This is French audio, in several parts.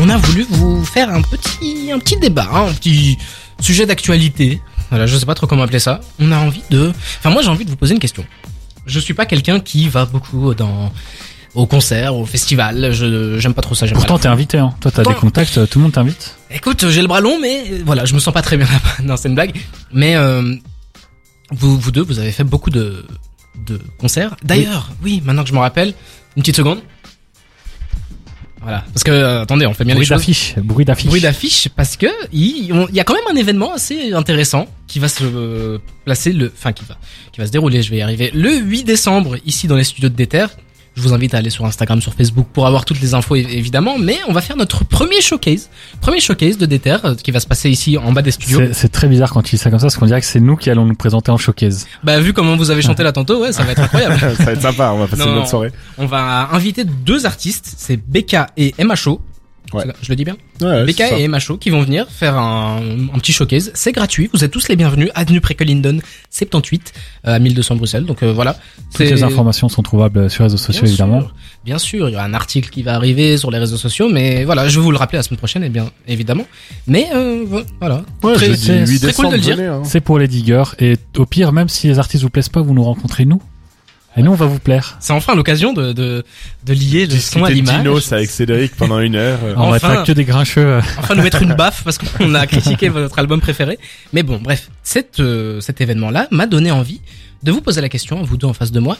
on a voulu vous faire un petit, un petit débat, hein, un petit sujet d'actualité. Voilà, je sais pas trop comment appeler ça. On a envie de, enfin moi j'ai envie de vous poser une question. Je suis pas quelqu'un qui va beaucoup dans au concert, au festival. Je j'aime pas trop ça. Pourtant, t'es invité, hein. Toi, t'as des contacts, tout le monde t'invite. Écoute, j'ai le bras long, mais euh, voilà, je me sens pas très bien là-bas. Non, c'est une blague. Mais euh, vous, vous deux, vous avez fait beaucoup de, de concerts. D'ailleurs, oui. maintenant que je m'en rappelle, une petite seconde. Voilà, parce que euh, attendez, on fait bien Bruit les choses. d'affiche, bruit d'affiche. Bruit d'affiche, parce que il on- il y a quand même un événement assez intéressant qui va se euh, placer le, enfin qui va, qui va se dérouler. Je vais y arriver le 8 décembre ici dans les studios de Déter. Je vous invite à aller sur Instagram, sur Facebook pour avoir toutes les infos évidemment. Mais on va faire notre premier showcase, premier showcase de Déter euh, qui va se passer ici en bas des studios. C'est très bizarre quand tu dis ça comme ça, parce qu'on dirait que c'est nous qui allons nous présenter en showcase. Bah vu comment vous avez chanté là tantôt, ouais, ça va être incroyable. ça va être sympa, on va passer Non, une bonne soirée. on va inviter deux artistes, c'est Becca et MHO. Ouais. Je le dis bien Ouais, et MHO qui vont venir faire un, un petit showcase. C'est gratuit. Vous êtes tous les bienvenus. Avenue Précolindon 78 euh, à 1200 Bruxelles. Donc euh, voilà. Toutes les informations sont trouvables sur les réseaux sociaux, Bien évidemment. sûr, bien sûr, il y aura un article qui va arriver sur les réseaux sociaux, mais voilà, je vais vous le rappeler la semaine prochaine, et bien évidemment. Mais euh, voilà, Ouais, Très- je dis c'est 8 très cool de le dire. hein. C'est pour les diggers, et au pire, même si les artistes vous plaisent pas, vous nous rencontrez nous. Et nous, on va vous plaire. c'est enfin l'occasion de, de de lier le son à l'image. Dinos avec Cédric pendant une heure. On va être que des grincheux. euh. enfin nous mettre une baffe parce qu'on a critiqué votre album préféré. Mais bon, bref, cet, euh, cet événement-là m'a donné envie de vous poser la question, vous deux en face de moi,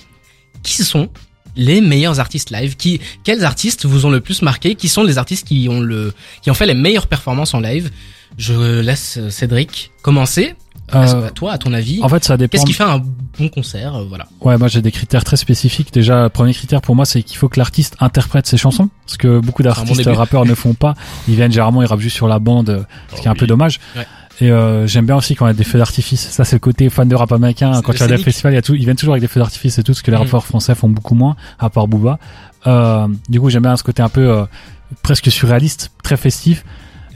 qui sont les meilleurs artistes live? Qui, Quels artistes vous ont le plus marqué? Qui sont les artistes qui ont, le, qui ont fait les meilleures performances en live? Je laisse Cédric commencer. Euh, à toi, à ton avis, en fait, ça dépend. qu'est-ce qui fait un bon concert euh, Voilà. Ouais, moi j'ai des critères très spécifiques. Déjà, le premier critère pour moi, c'est qu'il faut que l'artiste interprète ses chansons, ce que beaucoup d'artistes rappeurs ne font pas. Ils viennent généralement, ils rappent juste sur la bande, euh, ce qui est un peu dommage. Ouais. Et euh, j'aime bien aussi quand il y a des feux d'artifice. Ça, c'est le côté fan de rap américain. Quand tu as des festivals, il y a tout, ils viennent toujours avec des feux d'artifice et tout, ce que les Mhm. rappeurs français font beaucoup moins, à part Booba. Euh, du coup, j'aime bien ce côté un peu euh, presque surréaliste, très festif.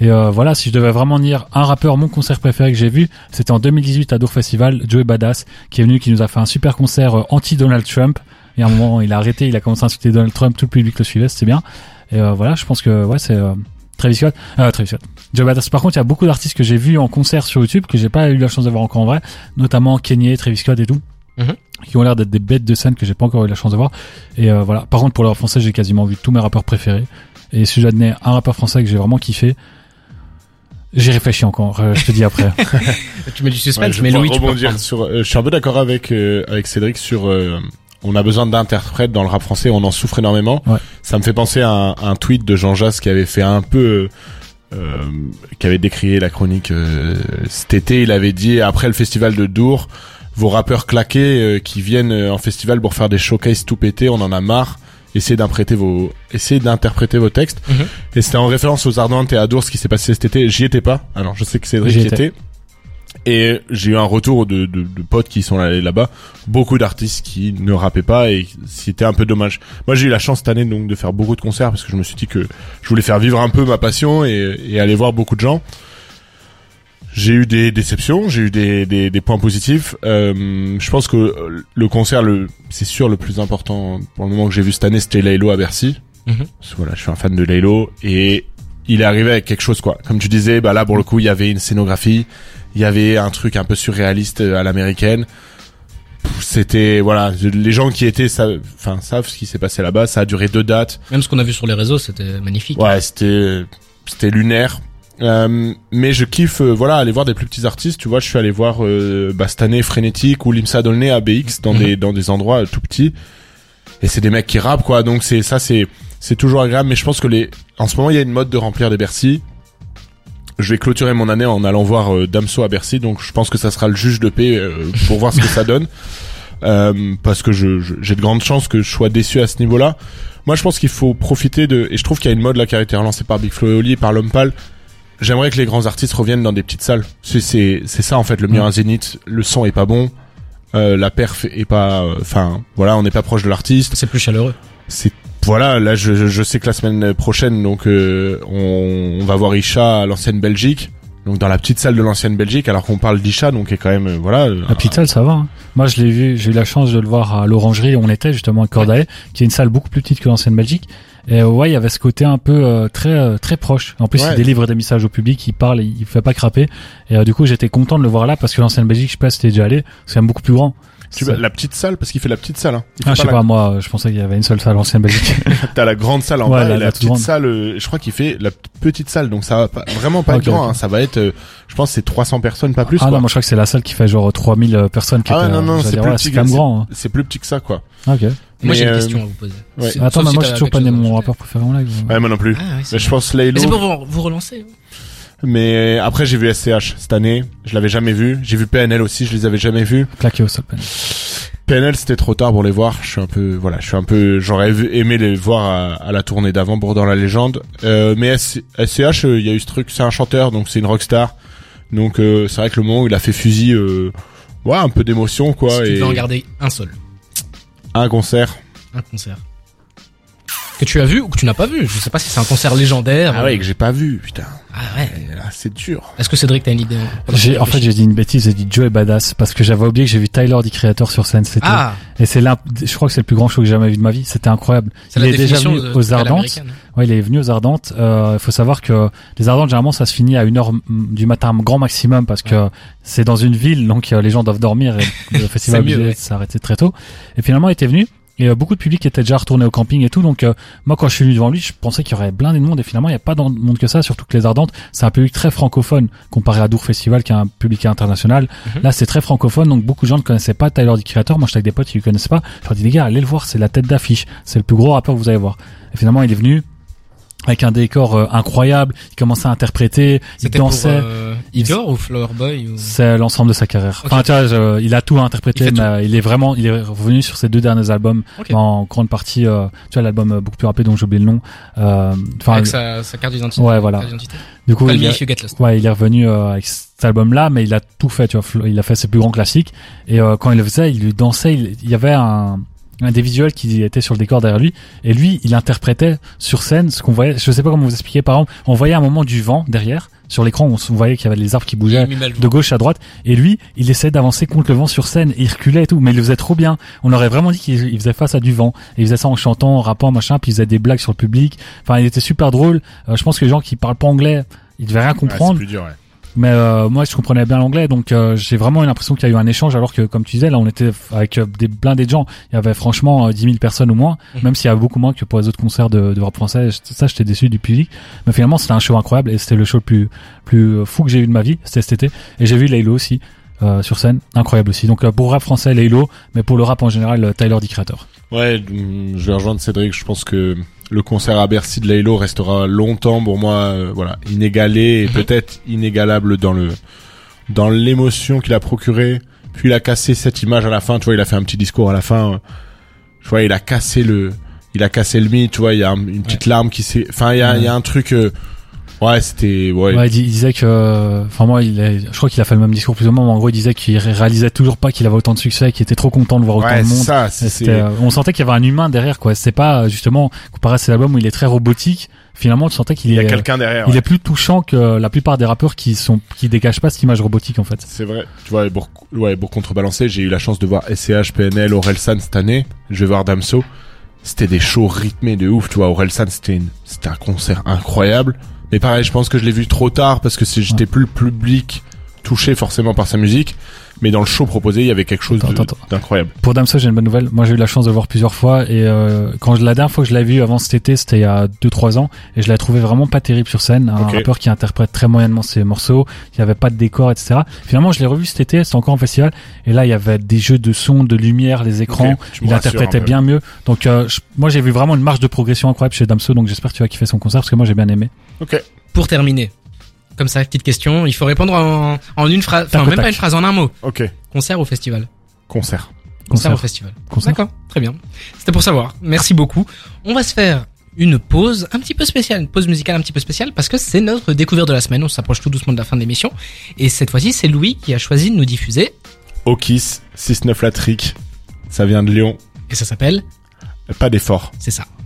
Et euh, voilà, si je devais vraiment dire un rappeur, mon concert préféré que j'ai vu, c'était en 2018 à Dour Festival, Joey Badass, qui est venu, qui nous a fait un super concert euh, anti-Donald Trump. Et à un moment, il a arrêté, il a commencé à insulter Donald Trump, tout le public le suivait, c'était bien. Et euh, voilà, je pense que ouais, c'est euh, Travis Scott. Euh, Travis Scott. Joey Badass. Par contre, il y a beaucoup d'artistes que j'ai vus en concert sur YouTube que j'ai pas eu la chance de voir encore en vrai, notamment Kanye, Travis Scott et tout. Mhm. qui ont l'air d'être des bêtes de scène que j'ai pas encore eu la chance de voir et euh, voilà par contre pour le rap français j'ai quasiment vu tous mes rappeurs préférés et si donner un rappeur français que j'ai vraiment kiffé j'ai réfléchi encore euh, je te dis après Tu mets du Ouais, suspense, je mais Louis, tu peux sur. euh, je suis un peu d'accord avec euh, avec Cédric sur. euh, on a besoin d'interprètes dans le rap français, on en souffre énormément. Ouais. Ça me fait penser à un, un tweet de Jean Jass qui avait fait un peu, euh, qui avait décrié la chronique euh, cet été. Il avait dit après le festival de Dour, vos rappeurs claqués euh, qui viennent en festival pour faire des showcases tout pété, on en a marre. Essayez d'interpréter vos, essayez d'interpréter vos textes. Mhm. Et c'était en référence aux Ardentes et à Dour, ce qui s'est passé cet été. J'y étais pas. Alors je sais que Cédric J'y y étais. était. Et j'ai eu un retour de, de, de potes qui sont allés là-bas, beaucoup d'artistes qui ne rappaient pas et c'était un peu dommage. Moi j'ai eu la chance cette année donc de faire beaucoup de concerts parce que je me suis dit que je voulais faire vivre un peu ma passion et, et aller voir beaucoup de gens. J'ai eu des déceptions, j'ai eu des, des, des points positifs. Euh, je pense que euh, le concert, le, c'est sûr le plus important pour le moment que j'ai vu cette année, c'était Laylo à Bercy. Parce que voilà, je suis un fan de Laylo et il est arrivé avec quelque chose quoi. Comme tu disais, bah là pour le coup, il y avait une scénographie, il y avait un truc un peu surréaliste euh, à l'américaine. C'était voilà, les gens qui étaient enfin savent ce qui s'est passé là-bas. Ça a duré deux dates. Même ce qu'on a vu sur les réseaux, c'était magnifique. Ouais, c'était c'était lunaire. Euh, mais je kiffe euh, voilà aller voir des plus petits artistes tu vois je suis allé voir euh, cette année Frénétique ou Limsa Dolné à BX dans Mhm. des dans des endroits euh, tout petits. Et c'est des mecs qui rappent quoi donc c'est ça c'est c'est toujours agréable mais je pense que les en ce moment il y a une mode de remplir des Bercy. Je vais clôturer mon année en allant voir euh, Damso à Bercy donc je pense que ça sera le juge de paix euh, pour voir ce que ça donne. Euh, parce que je j'ai de grandes chances que je sois déçu à ce niveau là moi je pense qu'il faut profiter de et je trouve qu'il y a une mode là qui a été relancée par Big Flo et Oli par l'homme pâle J'aimerais que les grands artistes reviennent dans des petites salles. C'est c'est c'est ça en fait le mieux Mm. un zénith. Le son est pas bon, euh, la perf est pas. Enfin voilà, on n'est pas proche de l'artiste. C'est plus chaleureux. C'est voilà là je, je je sais que la semaine prochaine donc euh, on, on va voir Isha à l'ancienne Belgique. Donc dans la petite salle de l'ancienne Belgique alors qu'on parle d'Isha donc est quand même euh, voilà. la petite salle ça va hein. moi je l'ai vu j'ai eu la chance de le voir à l'orangerie où on était justement à Cordae qui est une salle beaucoup plus petite que l'ancienne Belgique Et euh, ouais, il y avait ce côté un peu euh, très euh, très proche. En plus, Ouais. il délivre des messages au public, il parle, il fait pas craper. Et euh, du coup, j'étais content de le voir là parce que l'ancienne Belgique, je sais pas si t'es déjà allé, c'est quand même beaucoup plus grand. Tu vois, la petite salle, parce qu'il fait la petite salle. Hein. Ah, je sais la- pas, moi, euh, je pensais qu'il y avait une seule salle l'ancienne Belgique. T'as la grande salle en Ouais, bas la- et la la, toute petite grande. salle. euh, je crois qu'il fait la petite salle, donc ça va pas, vraiment pas être grand. hein, ça va être, euh, je pense, que c'est 300 personnes, pas plus. ah quoi. non, moi je crois que c'est la salle qui fait genre 3000 personnes qui Ah étaient, non, non, c'est plus ouais, c'est même grand. hein. C'est plus petit que ça, quoi. Ok. Moi, j'ai une euh, question à vous poser. ouais. Attends, mais si moi j'ai toujours pas né chose à mon rappeur préféré en live. Ouais, moi non plus. Ah, ouais, c'est Mais je pense Mais Laylo. c'est pour vous, vous relancer. Mais après, j'ai vu SCH cette année. Je l'avais jamais vu. J'ai vu PNL aussi. Je les avais jamais vus. Claqué au sol. PNL, c'était trop tard pour les voir. Je suis un peu, voilà, je suis un peu, j'aurais aimé les voir à, à la tournée d'avant pour dans la légende. Euh, mais SCH, euh, il y a eu ce truc, c'est un chanteur, donc c'est une rockstar. Donc euh, c'est vrai que le moment où il a fait fusil, euh, ouais, un peu d'émotion quoi. si tu et devais en garder un seul, un concert. un concert. Que tu as vu ou que tu n'as pas vu. Je sais pas si c'est un concert légendaire. Ah ouais, que j'ai pas vu, putain. Ah ouais. Et là, c'est dur. Est-ce que Cédric, t'as une idée J'ai, en fait, j'ai dit une bêtise, j'ai dit Joe Badass parce que j'avais oublié que j'ai vu Tyler, the Creator sur scène. C'était, Ah, et c'est là, je crois que c'est le plus grand show que j'ai jamais vu de ma vie. C'était incroyable. c'est Il la est déjà venu de- aux de Ardentes. Ouais, il est venu aux Ardentes. Euh, il faut savoir que les Ardentes, généralement, ça se finit à une heure du matin, grand maximum, parce que c'est dans une ville, donc euh, les gens doivent dormir et le festival ouais. s'arrêter très tôt. Et finalement, il était venu. Et euh, beaucoup de public était déjà retourné au camping et tout. Donc euh, moi, quand je suis venu devant lui, je pensais qu'il y aurait blindé de monde. Et finalement, il n'y a pas de monde que ça. Surtout que les Ardentes, c'est un public très francophone comparé à Dour Festival, qui est un public international. Mhm. Là, c'est très francophone. Donc beaucoup de gens ne connaissaient pas Tyler, the Creator. Moi, j'étais avec des potes qui ne connaissaient pas. Je leur dis les gars, allez le voir. C'est la tête d'affiche. C'est le plus gros rappeur que vous allez voir. Et finalement, il est venu avec un décor euh, incroyable. Il commençait à interpréter, il C'était pour dansait. euh, il- Igor ou Flower Boy ou... C'est l'ensemble de sa carrière. Enfin, tu vois, je- il a tout interprété, Il mais il est vraiment, il est revenu sur ses deux derniers albums Ok. en grande partie. euh, tu vois, l'album euh, beaucoup plus rapide dont j'ai oublié le nom. Euh, Enfin, Avec sa, sa carte d'identité. Ouais, voilà. Du coup, il est, ouais, il est revenu euh, avec cet album-là, mais il a tout fait. Tu vois, il a fait ses plus grands classiques. Et euh, quand il le faisait, il lui dansait. Il, il y avait un un des visuels qui était sur le décor derrière lui. Et lui il interprétait sur scène ce qu'on voyait. Je sais pas comment vous expliquer par exemple on voyait un moment du vent derrière sur l'écran on voyait qu'il y avait les arbres qui bougeaient de gauche à droite. Et lui il essayait d'avancer contre le vent sur scène et il reculait et tout. Mais il le faisait trop bien. On aurait vraiment dit qu'il il faisait face à du vent. Et il faisait ça en chantant en rappant machin puis il faisait des blagues sur le public. Enfin il était super drôle. Euh, je pense que les gens qui parlent pas anglais ils devaient rien comprendre. ouais. Mais euh, moi je comprenais bien l'anglais donc euh, j'ai vraiment eu l'impression qu'il y a eu un échange alors que comme tu disais là on était avec euh, des blindés de gens. Il y avait franchement euh, 10 000 personnes ou moins Mhm. même s'il y avait beaucoup moins que pour les autres concerts de, de rap français. Ça j'étais déçu du public. Mais finalement c'était un show incroyable et c'était le show le plus plus fou que j'ai eu de ma vie. C'était cet été. Et j'ai vu Laylo aussi euh, sur scène. Incroyable aussi. Donc euh, pour rap français Laylo mais pour le rap en général euh, Tyler the Creator. Ouais, je vais rejoindre Cédric. Je pense que le concert à Bercy de Laylo restera longtemps pour moi, euh, voilà, inégalé et Mhm. peut-être inégalable dans le dans l'émotion qu'il a procuré. Puis il a cassé cette image à la fin. Tu vois, il a fait un petit discours à la fin. euh, Tu vois, il a cassé le, il a cassé le mythe. Tu vois, il y a un- une petite larme qui s'est. Enfin, il y a, il y a un truc. euh, Ouais, c'était. Ouais. Ouais, il, dis- il disait que, enfin moi, il est- je crois qu'il a fait le même discours plus ou moins, mais en gros, il disait qu'il ré- réalisait toujours pas qu'il avait autant de succès, qu'il était trop content de voir autant Ouais, de monde. ça. C'était, euh, on sentait qu'il y avait un humain derrière, quoi. C'est pas justement comparé à ces albums où il est très robotique. Finalement, tu sentais qu'il Il y a est, quelqu'un derrière. il ouais. est plus touchant que la plupart des rappeurs qui sont, qui dégagent pas cette image robotique en fait. C'est vrai. Tu vois, pour, ouais, pour contrebalancer, j'ai eu la chance de voir SCH, PNL, Orelsan cette année. Je vais voir Damso. C'était des shows rythmés de ouf. Tu vois, Orelsan, c'était une, c'était un concert incroyable. Mais pareil, je pense que je l'ai vu trop tard parce que j'étais plus le public touché forcément par sa musique. Mais dans le show proposé, il y avait quelque chose d'incroyable. Pour Damso, j'ai une bonne nouvelle. Moi, j'ai eu la chance de le voir plusieurs fois et euh, quand je, la dernière fois que je l'ai vu avant cet été, c'était il y a 2-3 ans et je l'ai trouvé vraiment pas terrible sur scène. Un Ok. rappeur qui interprète très moyennement ses morceaux, il y avait pas de décor, etc. Finalement, je l'ai revu cet été, c'était encore en festival et là, il y avait des jeux de son, de lumière, les écrans. Il interprétait bien mieux. Donc, euh, je- moi, j'ai vu vraiment une marge de progression incroyable chez Damso. Donc, j'espère que tu vas kiffer son concert parce que moi, j'ai bien aimé. Ok. Pour terminer, comme ça, petite question, il faut répondre en, en une phrase, enfin au même pas une phrase, en un mot. Ok. Concert ou festival Concert. Concert, ou festival. Concert. D'accord, très bien. C'était pour savoir. Merci beaucoup. On va se faire une pause un petit peu spéciale, une pause musicale un petit peu spéciale parce que c'est notre découverte de la semaine. On s'approche tout doucement de la fin de l'émission et cette fois-ci, c'est Louis qui a choisi de nous diffuser Okis, 6-9 la trick. Ça vient de Lyon. et ça s'appelle, Pas d'effort. c'est ça.